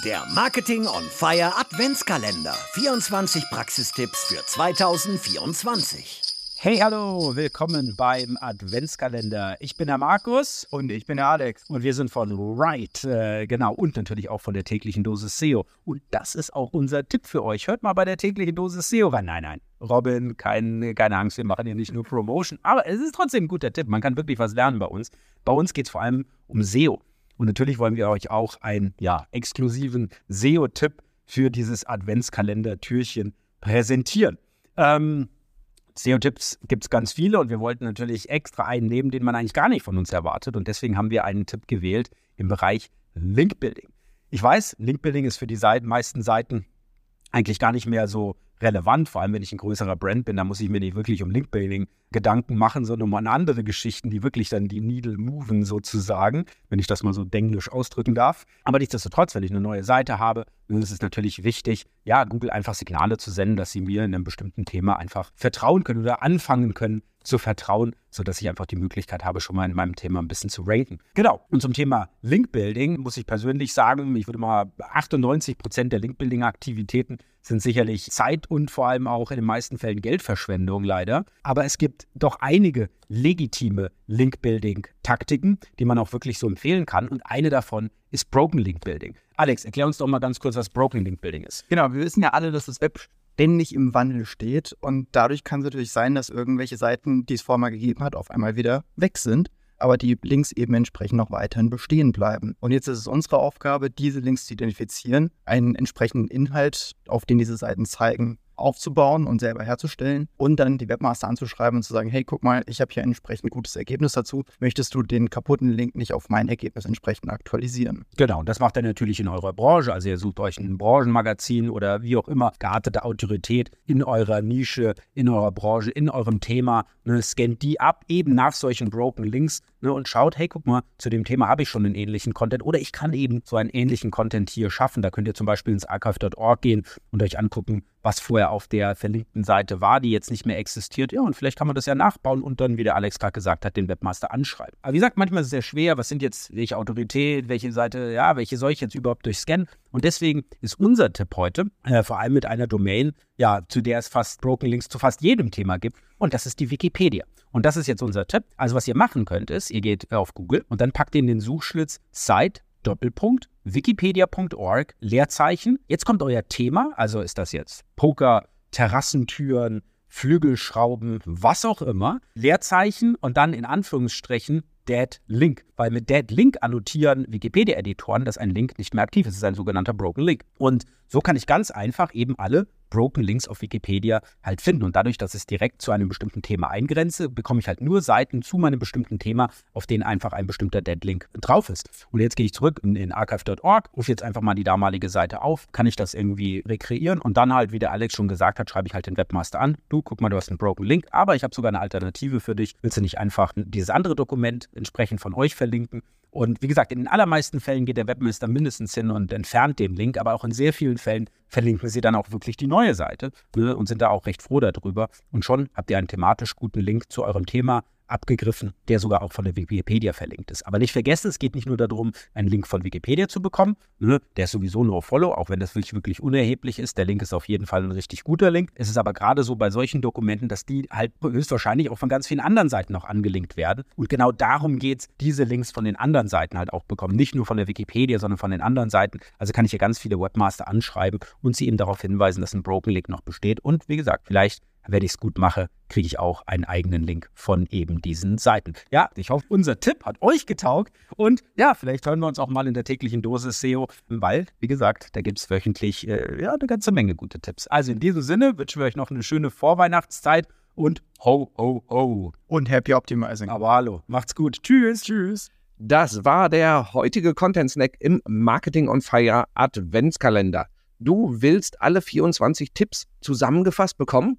Der Marketing on Fire Adventskalender. 24 Praxistipps für 2024. Hey, hallo, willkommen beim Adventskalender. Ich bin der Markus. Und ich bin der Alex. Und wir sind von Right, äh, genau, und natürlich auch von der täglichen Dosis SEO. Und das ist auch unser Tipp für euch. Hört mal bei der täglichen Dosis SEO rein. Nein, nein, Robin, kein, keine Angst, wir machen hier nicht nur Promotion. Aber es ist trotzdem ein guter Tipp. Man kann wirklich was lernen bei uns. Bei uns geht es vor allem um SEO. Und natürlich wollen wir euch auch einen ja, exklusiven SEO-Tipp für dieses Adventskalender-Türchen präsentieren. Ähm, SEO-Tipps gibt es ganz viele und wir wollten natürlich extra einen nehmen, den man eigentlich gar nicht von uns erwartet. Und deswegen haben wir einen Tipp gewählt im Bereich Linkbuilding. Ich weiß, Linkbuilding ist für die Seiten, meisten Seiten eigentlich gar nicht mehr so relevant, vor allem wenn ich ein größerer Brand bin, da muss ich mir nicht wirklich um Linkbuilding Gedanken machen, sondern um andere Geschichten, die wirklich dann die Needle moven sozusagen, wenn ich das mal so denglisch ausdrücken darf. Aber nichtsdestotrotz, wenn ich eine neue Seite habe, dann ist es natürlich wichtig, ja, Google einfach Signale zu senden, dass sie mir in einem bestimmten Thema einfach vertrauen können oder anfangen können zu vertrauen, sodass ich einfach die Möglichkeit habe, schon mal in meinem Thema ein bisschen zu raten. Genau. Und zum Thema Linkbuilding muss ich persönlich sagen, ich würde mal 98 Prozent der Linkbuilding-Aktivitäten sind sicherlich Zeit und vor allem auch in den meisten Fällen Geldverschwendung leider. Aber es gibt doch einige legitime Link-Building-Taktiken, die man auch wirklich so empfehlen kann. Und eine davon ist Broken Link Building. Alex, erklär uns doch mal ganz kurz, was Broken Link Building ist. Genau, wir wissen ja alle, dass das Web ständig im Wandel steht. Und dadurch kann es natürlich sein, dass irgendwelche Seiten, die es vorher mal gegeben hat, auf einmal wieder weg sind aber die Links eben entsprechend noch weiterhin bestehen bleiben. Und jetzt ist es unsere Aufgabe, diese Links zu identifizieren, einen entsprechenden Inhalt, auf den diese Seiten zeigen, aufzubauen und selber herzustellen und dann die Webmaster anzuschreiben und zu sagen, hey, guck mal, ich habe hier ein entsprechend gutes Ergebnis dazu. Möchtest du den kaputten Link nicht auf mein Ergebnis entsprechend aktualisieren? Genau, und das macht er natürlich in eurer Branche. Also ihr sucht euch ein Branchenmagazin oder wie auch immer, geartete Autorität in eurer Nische, in eurer Branche, in eurem Thema, ne, scannt die ab, eben nach solchen Broken Links ne, und schaut, hey, guck mal, zu dem Thema habe ich schon einen ähnlichen Content oder ich kann eben so einen ähnlichen Content hier schaffen. Da könnt ihr zum Beispiel ins archive.org gehen und euch angucken, was vorher auf der verlinkten Seite war, die jetzt nicht mehr existiert. Ja, und vielleicht kann man das ja nachbauen und dann, wie der Alex gerade gesagt hat, den Webmaster anschreiben. Aber wie gesagt, manchmal ist es sehr schwer. Was sind jetzt, welche Autorität, welche Seite, ja, welche soll ich jetzt überhaupt durchscannen? Und deswegen ist unser Tipp heute, äh, vor allem mit einer Domain, ja, zu der es fast Broken Links zu fast jedem Thema gibt. Und das ist die Wikipedia. Und das ist jetzt unser Tipp. Also, was ihr machen könnt, ist, ihr geht auf Google und dann packt ihr in den Suchschlitz Site Doppelpunkt, wikipedia.org, Leerzeichen. Jetzt kommt euer Thema, also ist das jetzt Poker, Terrassentüren, Flügelschrauben, was auch immer, Leerzeichen und dann in Anführungsstrichen Dead Link. Weil mit Dead Link annotieren Wikipedia-Editoren, dass ein Link nicht mehr aktiv ist. Es ist ein sogenannter Broken Link. Und so kann ich ganz einfach eben alle Broken Links auf Wikipedia halt finden. Und dadurch, dass ich es direkt zu einem bestimmten Thema eingrenze, bekomme ich halt nur Seiten zu meinem bestimmten Thema, auf denen einfach ein bestimmter Dead Link drauf ist. Und jetzt gehe ich zurück in, in archive.org, rufe jetzt einfach mal die damalige Seite auf, kann ich das irgendwie rekreieren und dann halt, wie der Alex schon gesagt hat, schreibe ich halt den Webmaster an. Du, guck mal, du hast einen Broken Link, aber ich habe sogar eine Alternative für dich. Willst du nicht einfach dieses andere Dokument entsprechend von euch verlinken? Und wie gesagt, in den allermeisten Fällen geht der Webmaster mindestens hin und entfernt den Link, aber auch in sehr vielen Fällen verlinken sie dann auch wirklich die neue Seite ne, und sind da auch recht froh darüber. Und schon habt ihr einen thematisch guten Link zu eurem Thema abgegriffen, der sogar auch von der Wikipedia verlinkt ist. Aber nicht vergessen, es geht nicht nur darum, einen Link von Wikipedia zu bekommen. Ne? Der ist sowieso nur Follow, auch wenn das wirklich, wirklich unerheblich ist. Der Link ist auf jeden Fall ein richtig guter Link. Es ist aber gerade so bei solchen Dokumenten, dass die halt höchstwahrscheinlich auch von ganz vielen anderen Seiten noch angelinkt werden. Und genau darum geht es, diese Links von den anderen Seiten halt auch bekommen. Nicht nur von der Wikipedia, sondern von den anderen Seiten. Also kann ich hier ganz viele Webmaster anschreiben und sie eben darauf hinweisen, dass ein Broken Link noch besteht. Und wie gesagt, vielleicht wenn ich es gut mache, kriege ich auch einen eigenen Link von eben diesen Seiten. Ja, ich hoffe, unser Tipp hat euch getaugt und ja, vielleicht hören wir uns auch mal in der täglichen Dosis SEO, weil, wie gesagt, da gibt es wöchentlich äh, ja, eine ganze Menge gute Tipps. Also in diesem Sinne wünschen wir euch noch eine schöne Vorweihnachtszeit und ho, ho, ho. Und happy optimizing. Aber hallo, macht's gut. Tschüss. Tschüss. Das war der heutige Content Snack im Marketing on Fire Adventskalender. Du willst alle 24 Tipps zusammengefasst bekommen?